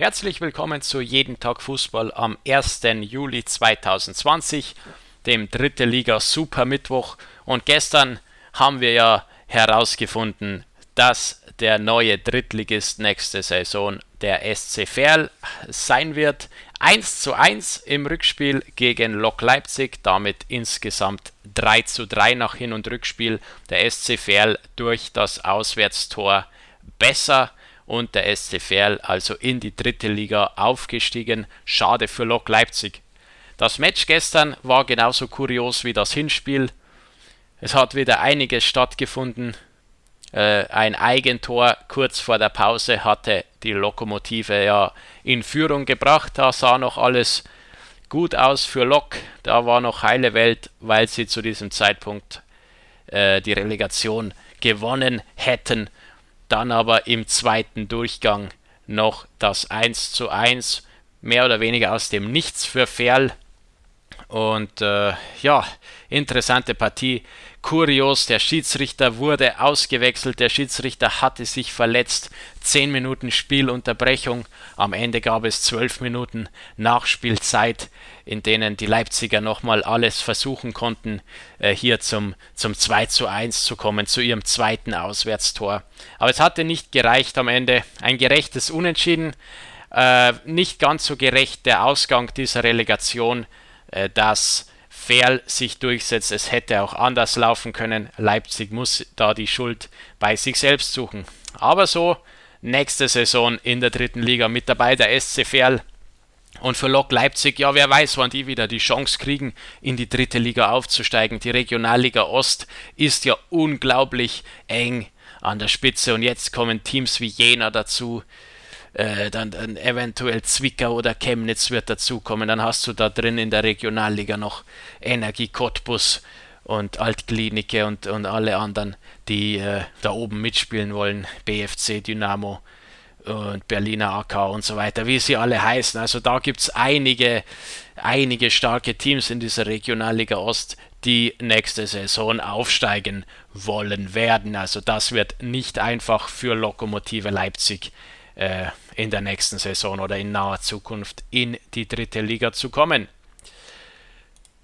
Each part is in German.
Herzlich willkommen zu Jeden Tag Fußball am 1. Juli 2020, dem dritte Liga Super Mittwoch. Und gestern haben wir ja herausgefunden, dass der neue Drittligist nächste Saison der SC Verl sein wird. 1 zu 1 im Rückspiel gegen Lok Leipzig, damit insgesamt 3 zu 3 nach Hin- und Rückspiel. Der SC Verl durch das Auswärtstor besser und der SC Verl also in die dritte Liga aufgestiegen. Schade für Lok Leipzig. Das Match gestern war genauso kurios wie das Hinspiel. Es hat wieder einiges stattgefunden. Äh, ein Eigentor kurz vor der Pause hatte die Lokomotive ja in Führung gebracht. Da sah noch alles gut aus für Lok. Da war noch heile Welt, weil sie zu diesem Zeitpunkt äh, die Relegation gewonnen hätten dann aber im zweiten Durchgang noch das 1 zu 1, mehr oder weniger aus dem Nichts für Ferl. Und äh, ja, interessante Partie. Kurios, der Schiedsrichter wurde ausgewechselt, der Schiedsrichter hatte sich verletzt. 10 Minuten Spielunterbrechung. Am Ende gab es 12 Minuten Nachspielzeit, in denen die Leipziger nochmal alles versuchen konnten, äh, hier zum, zum 2 zu 1 zu kommen, zu ihrem zweiten Auswärtstor. Aber es hatte nicht gereicht am Ende. Ein gerechtes Unentschieden. Äh, nicht ganz so gerecht der Ausgang dieser Relegation, dass Ferl sich durchsetzt. Es hätte auch anders laufen können. Leipzig muss da die Schuld bei sich selbst suchen. Aber so, nächste Saison in der dritten Liga mit dabei der SC Ferl. Und für Lok Leipzig, ja, wer weiß, wann die wieder die Chance kriegen, in die dritte Liga aufzusteigen. Die Regionalliga Ost ist ja unglaublich eng an der Spitze und jetzt kommen Teams wie Jena dazu, äh, dann, dann, eventuell Zwickau oder Chemnitz wird dazukommen. Dann hast du da drin in der Regionalliga noch Energie Cottbus und Altklinike und, und alle anderen, die äh, da oben mitspielen wollen. BFC, Dynamo und Berliner AK und so weiter, wie sie alle heißen. Also da gibt es einige, einige starke Teams in dieser Regionalliga Ost, die nächste Saison aufsteigen wollen werden. Also das wird nicht einfach für Lokomotive Leipzig äh, in der nächsten Saison oder in naher Zukunft in die dritte Liga zu kommen.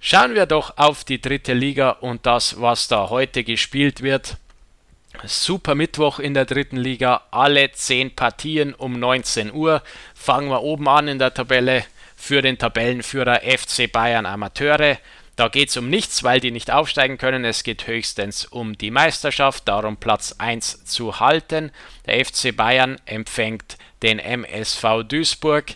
Schauen wir doch auf die dritte Liga und das, was da heute gespielt wird. Super Mittwoch in der dritten Liga, alle 10 Partien um 19 Uhr. Fangen wir oben an in der Tabelle für den Tabellenführer FC Bayern Amateure. Da geht es um nichts, weil die nicht aufsteigen können. Es geht höchstens um die Meisterschaft, darum Platz 1 zu halten. Der FC Bayern empfängt den MSV Duisburg.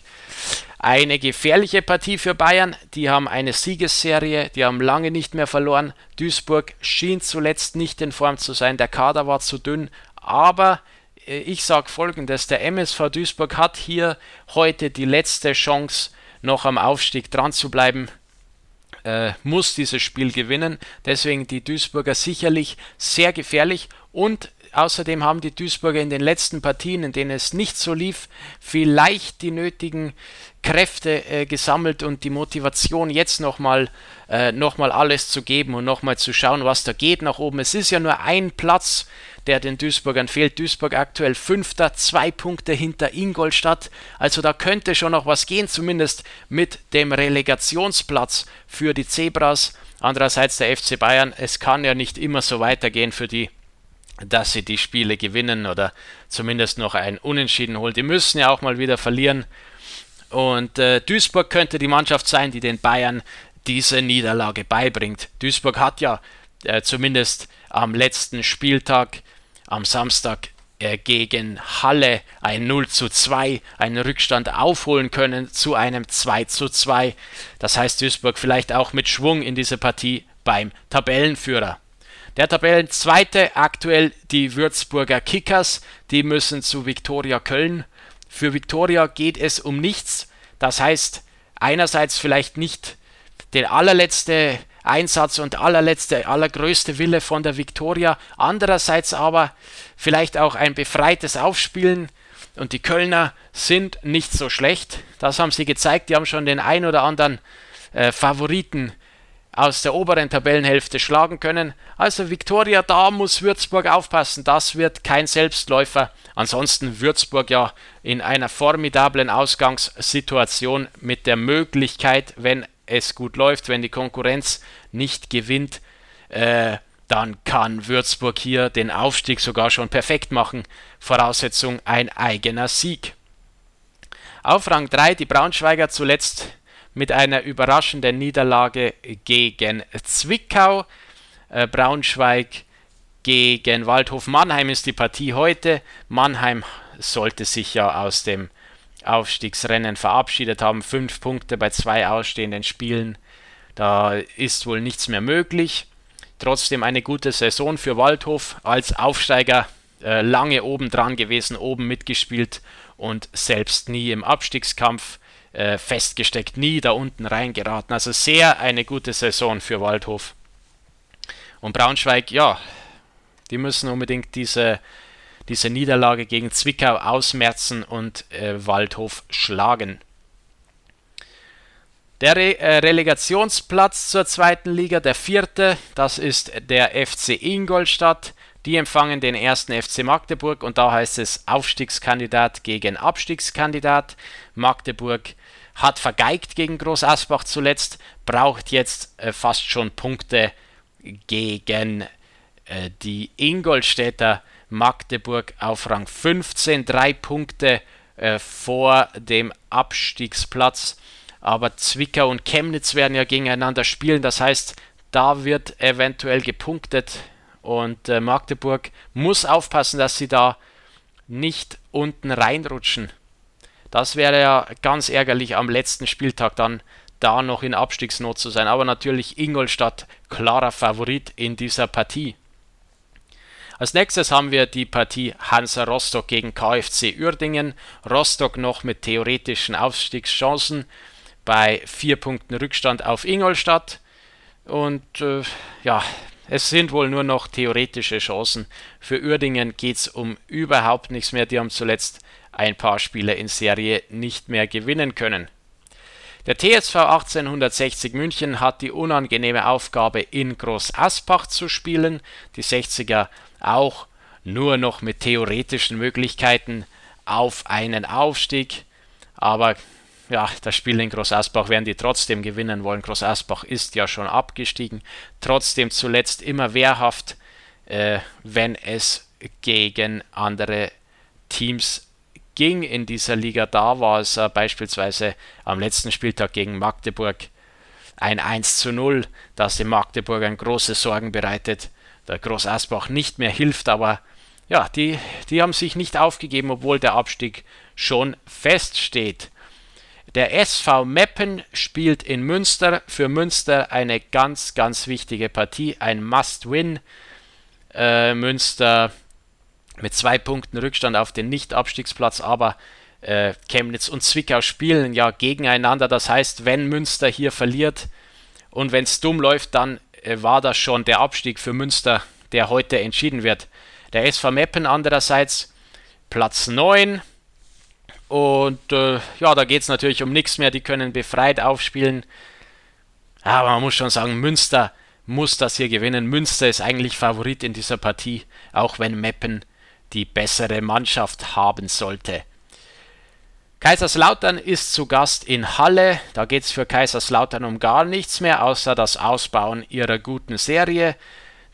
Eine gefährliche Partie für Bayern. Die haben eine Siegesserie, die haben lange nicht mehr verloren. Duisburg schien zuletzt nicht in Form zu sein. Der Kader war zu dünn, aber äh, ich sage folgendes: Der MSV Duisburg hat hier heute die letzte Chance, noch am Aufstieg dran zu bleiben äh, muss dieses Spiel gewinnen. Deswegen die Duisburger sicherlich sehr gefährlich und außerdem haben die Duisburger in den letzten Partien, in denen es nicht so lief, vielleicht die nötigen Kräfte äh, gesammelt und die Motivation jetzt nochmal äh, noch alles zu geben und nochmal zu schauen, was da geht nach oben. Es ist ja nur ein Platz der den Duisburgern fehlt. Duisburg aktuell Fünfter, zwei Punkte hinter Ingolstadt. Also da könnte schon noch was gehen, zumindest mit dem Relegationsplatz für die Zebras. Andererseits der FC Bayern, es kann ja nicht immer so weitergehen für die, dass sie die Spiele gewinnen oder zumindest noch ein Unentschieden holen. Die müssen ja auch mal wieder verlieren. Und äh, Duisburg könnte die Mannschaft sein, die den Bayern diese Niederlage beibringt. Duisburg hat ja äh, zumindest am letzten Spieltag am Samstag äh, gegen Halle ein 0 zu 2, einen Rückstand aufholen können zu einem 2 zu 2. Das heißt, Duisburg vielleicht auch mit Schwung in diese Partie beim Tabellenführer. Der Tabellenzweite aktuell die Würzburger Kickers, die müssen zu Viktoria Köln. Für Viktoria geht es um nichts. Das heißt, einerseits vielleicht nicht der allerletzte Einsatz und allerletzte, allergrößte Wille von der Viktoria. Andererseits aber vielleicht auch ein befreites Aufspielen. Und die Kölner sind nicht so schlecht. Das haben sie gezeigt. Die haben schon den ein oder anderen äh, Favoriten aus der oberen Tabellenhälfte schlagen können. Also Viktoria, da muss Würzburg aufpassen. Das wird kein Selbstläufer. Ansonsten Würzburg ja in einer formidablen Ausgangssituation mit der Möglichkeit, wenn es gut läuft, wenn die Konkurrenz nicht gewinnt, äh, dann kann Würzburg hier den Aufstieg sogar schon perfekt machen. Voraussetzung ein eigener Sieg. Auf Rang 3 die Braunschweiger zuletzt mit einer überraschenden Niederlage gegen Zwickau. Äh, Braunschweig gegen Waldhof Mannheim ist die Partie heute. Mannheim sollte sich ja aus dem Aufstiegsrennen verabschiedet haben. Fünf Punkte bei zwei ausstehenden Spielen. Da ist wohl nichts mehr möglich. Trotzdem eine gute Saison für Waldhof als Aufsteiger. Äh, lange oben dran gewesen, oben mitgespielt und selbst nie im Abstiegskampf äh, festgesteckt, nie da unten reingeraten. Also sehr eine gute Saison für Waldhof. Und Braunschweig, ja, die müssen unbedingt diese, diese Niederlage gegen Zwickau ausmerzen und äh, Waldhof schlagen. Der Re äh, Relegationsplatz zur zweiten Liga, der vierte, das ist der FC Ingolstadt. Die empfangen den ersten FC Magdeburg und da heißt es Aufstiegskandidat gegen Abstiegskandidat. Magdeburg hat vergeigt gegen Groß Asbach zuletzt, braucht jetzt äh, fast schon Punkte gegen äh, die Ingolstädter Magdeburg auf Rang 15, drei Punkte äh, vor dem Abstiegsplatz. Aber Zwickau und Chemnitz werden ja gegeneinander spielen, das heißt, da wird eventuell gepunktet und äh, Magdeburg muss aufpassen, dass sie da nicht unten reinrutschen. Das wäre ja ganz ärgerlich am letzten Spieltag dann da noch in Abstiegsnot zu sein. Aber natürlich Ingolstadt klarer Favorit in dieser Partie. Als nächstes haben wir die Partie Hansa Rostock gegen KfC Uerdingen. Rostock noch mit theoretischen Aufstiegschancen bei vier Punkten Rückstand auf Ingolstadt. Und äh, ja, es sind wohl nur noch theoretische Chancen. Für Uerdingen geht es um überhaupt nichts mehr. Die haben zuletzt ein paar Spiele in Serie nicht mehr gewinnen können. Der TSV 1860 München hat die unangenehme Aufgabe, in Groß Asbach zu spielen. Die 60er auch nur noch mit theoretischen Möglichkeiten auf einen Aufstieg. Aber ja, das Spiel in Groß Asbach werden die trotzdem gewinnen wollen. Groß Asbach ist ja schon abgestiegen. Trotzdem zuletzt immer wehrhaft, äh, wenn es gegen andere Teams ging in dieser Liga. Da war es äh, beispielsweise am letzten Spieltag gegen Magdeburg ein 1 zu 0, das dem Magdeburgern große Sorgen bereitet. Der Groß Asbach nicht mehr hilft, aber ja, die, die haben sich nicht aufgegeben, obwohl der Abstieg schon feststeht. Der SV Meppen spielt in Münster. Für Münster eine ganz, ganz wichtige Partie, ein Must-Win. Äh, Münster mit zwei Punkten Rückstand auf den Nicht-Abstiegsplatz, aber äh, Chemnitz und Zwickau spielen ja gegeneinander. Das heißt, wenn Münster hier verliert und wenn es dumm läuft, dann äh, war das schon der Abstieg für Münster, der heute entschieden wird. Der SV Meppen andererseits Platz 9 und äh, ja, da geht es natürlich um nichts mehr. Die können befreit aufspielen. Aber man muss schon sagen, Münster muss das hier gewinnen. Münster ist eigentlich Favorit in dieser Partie, auch wenn Meppen die bessere Mannschaft haben sollte. Kaiserslautern ist zu Gast in Halle. Da geht es für Kaiserslautern um gar nichts mehr, außer das Ausbauen ihrer guten Serie,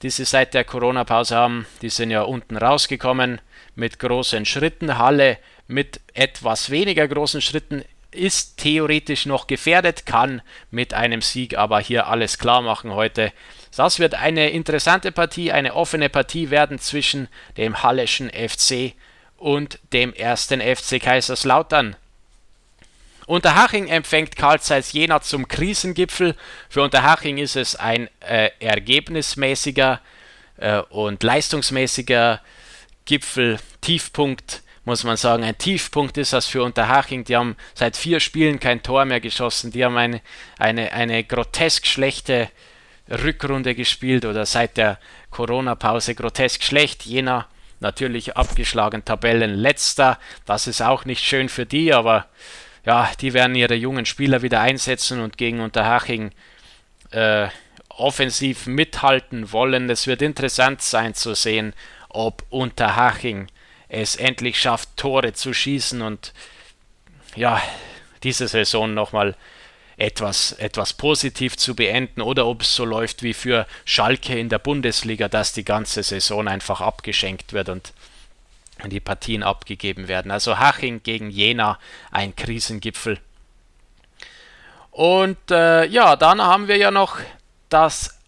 die sie seit der Corona-Pause haben. Die sind ja unten rausgekommen mit großen Schritten. Halle mit etwas weniger großen Schritten ist theoretisch noch gefährdet, kann mit einem Sieg aber hier alles klar machen heute. Das wird eine interessante Partie, eine offene Partie werden zwischen dem Halleschen FC und dem ersten FC Kaiserslautern. Unterhaching empfängt Karl Zeiss Jena zum Krisengipfel. Für Unterhaching ist es ein äh, ergebnismäßiger äh, und leistungsmäßiger Gipfel, Tiefpunkt muss man sagen, ein Tiefpunkt ist das für Unterhaching. Die haben seit vier Spielen kein Tor mehr geschossen. Die haben eine, eine, eine grotesk schlechte Rückrunde gespielt oder seit der Corona-Pause grotesk schlecht. Jena natürlich abgeschlagen, Tabellenletzter. Das ist auch nicht schön für die, aber ja, die werden ihre jungen Spieler wieder einsetzen und gegen Unterhaching äh, offensiv mithalten wollen. Es wird interessant sein zu sehen, ob Unterhaching es endlich schafft, Tore zu schießen und ja, diese Saison nochmal etwas, etwas positiv zu beenden oder ob es so läuft wie für Schalke in der Bundesliga, dass die ganze Saison einfach abgeschenkt wird und die Partien abgegeben werden. Also Haching gegen Jena, ein Krisengipfel. Und äh, ja, dann haben wir ja noch das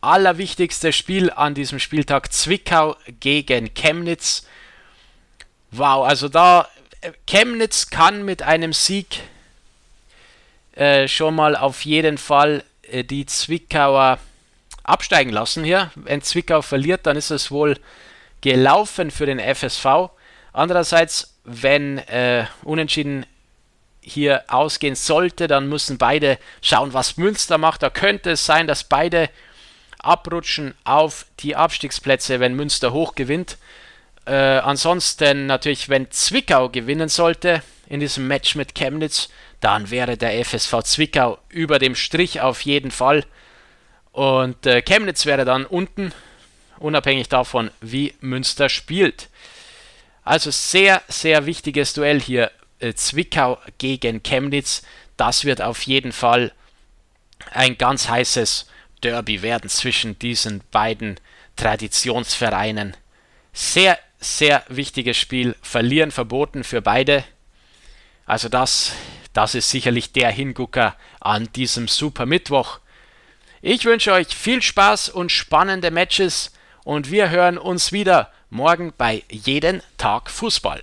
allerwichtigste Spiel an diesem Spieltag, Zwickau gegen Chemnitz. Wow, also da äh, Chemnitz kann mit einem Sieg äh, schon mal auf jeden Fall äh, die Zwickauer absteigen lassen hier. Wenn Zwickau verliert, dann ist es wohl gelaufen für den FSV. Andererseits, wenn äh, Unentschieden hier ausgehen sollte, dann müssen beide schauen, was Münster macht. Da könnte es sein, dass beide abrutschen auf die Abstiegsplätze, wenn Münster hoch gewinnt. Äh, ansonsten natürlich, wenn Zwickau gewinnen sollte in diesem Match mit Chemnitz, dann wäre der FSV Zwickau über dem Strich auf jeden Fall. Und äh, Chemnitz wäre dann unten, unabhängig davon, wie Münster spielt. Also sehr, sehr wichtiges Duell hier. Äh, Zwickau gegen Chemnitz. Das wird auf jeden Fall ein ganz heißes Derby werden zwischen diesen beiden Traditionsvereinen. Sehr, sehr wichtiges Spiel. Verlieren verboten für beide. Also das, das ist sicherlich der Hingucker an diesem Super Mittwoch. Ich wünsche euch viel Spaß und spannende Matches und wir hören uns wieder morgen bei Jeden Tag Fußball.